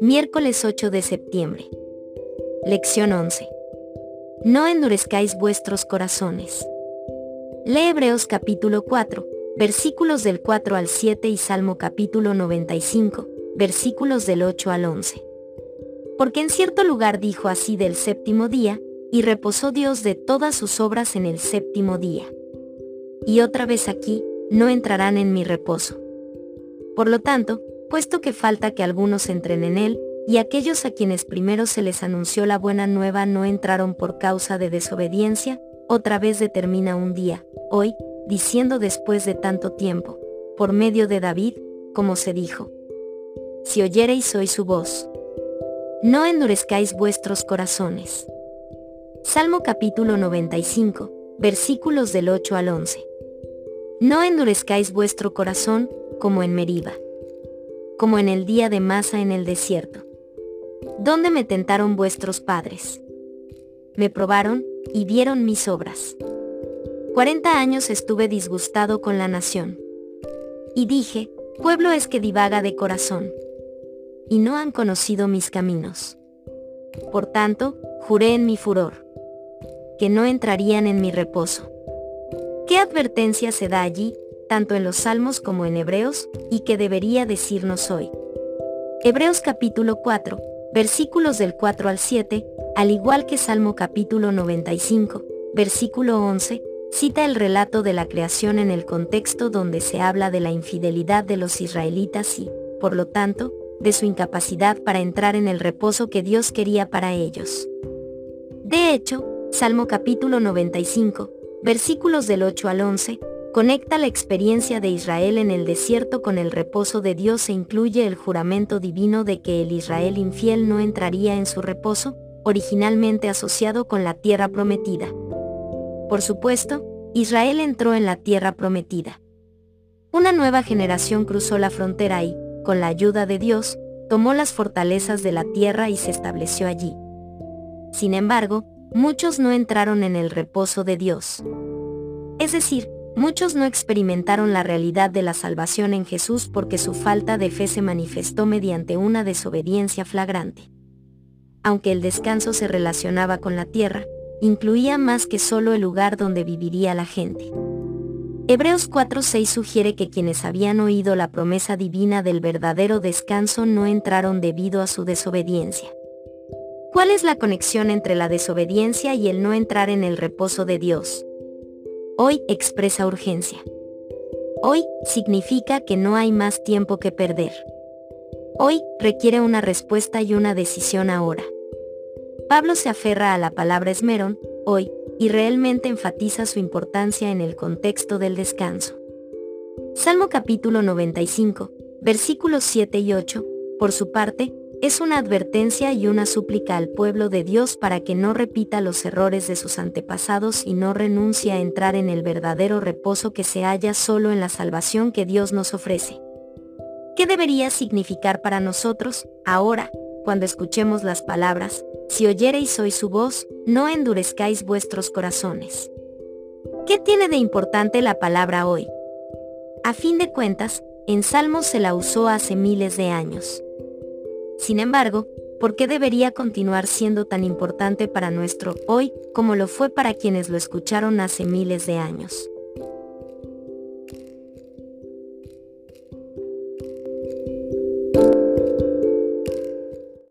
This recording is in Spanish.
Miércoles 8 de septiembre. Lección 11. No endurezcáis vuestros corazones. Lee Hebreos capítulo 4, versículos del 4 al 7 y Salmo capítulo 95, versículos del 8 al 11. Porque en cierto lugar dijo así del séptimo día, y reposó Dios de todas sus obras en el séptimo día. Y otra vez aquí, no entrarán en mi reposo. Por lo tanto, puesto que falta que algunos entren en él, y aquellos a quienes primero se les anunció la buena nueva no entraron por causa de desobediencia, otra vez determina un día, hoy, diciendo después de tanto tiempo, por medio de David, como se dijo. Si oyereis hoy su voz, no endurezcáis vuestros corazones. Salmo capítulo 95, versículos del 8 al 11. No endurezcáis vuestro corazón, como en Meriba como en el día de Masa en el desierto. ¿Dónde me tentaron vuestros padres? Me probaron, y vieron mis obras. Cuarenta años estuve disgustado con la nación. Y dije, pueblo es que divaga de corazón. Y no han conocido mis caminos. Por tanto, juré en mi furor, que no entrarían en mi reposo. ¿Qué advertencia se da allí, tanto en los Salmos como en Hebreos, y que debería decirnos hoy. Hebreos capítulo 4, versículos del 4 al 7, al igual que Salmo capítulo 95, versículo 11, cita el relato de la creación en el contexto donde se habla de la infidelidad de los israelitas y, por lo tanto, de su incapacidad para entrar en el reposo que Dios quería para ellos. De hecho, Salmo capítulo 95, versículos del 8 al 11, Conecta la experiencia de Israel en el desierto con el reposo de Dios e incluye el juramento divino de que el Israel infiel no entraría en su reposo, originalmente asociado con la tierra prometida. Por supuesto, Israel entró en la tierra prometida. Una nueva generación cruzó la frontera y, con la ayuda de Dios, tomó las fortalezas de la tierra y se estableció allí. Sin embargo, muchos no entraron en el reposo de Dios. Es decir, Muchos no experimentaron la realidad de la salvación en Jesús porque su falta de fe se manifestó mediante una desobediencia flagrante. Aunque el descanso se relacionaba con la tierra, incluía más que solo el lugar donde viviría la gente. Hebreos 4:6 sugiere que quienes habían oído la promesa divina del verdadero descanso no entraron debido a su desobediencia. ¿Cuál es la conexión entre la desobediencia y el no entrar en el reposo de Dios? Hoy expresa urgencia. Hoy significa que no hay más tiempo que perder. Hoy requiere una respuesta y una decisión ahora. Pablo se aferra a la palabra esmerón, hoy, y realmente enfatiza su importancia en el contexto del descanso. Salmo capítulo 95, versículos 7 y 8, por su parte, es una advertencia y una súplica al pueblo de Dios para que no repita los errores de sus antepasados y no renuncie a entrar en el verdadero reposo que se halla solo en la salvación que Dios nos ofrece. ¿Qué debería significar para nosotros, ahora, cuando escuchemos las palabras, si oyereis hoy su voz, no endurezcáis vuestros corazones? ¿Qué tiene de importante la palabra hoy? A fin de cuentas, en Salmos se la usó hace miles de años. Sin embargo, ¿por qué debería continuar siendo tan importante para nuestro hoy como lo fue para quienes lo escucharon hace miles de años?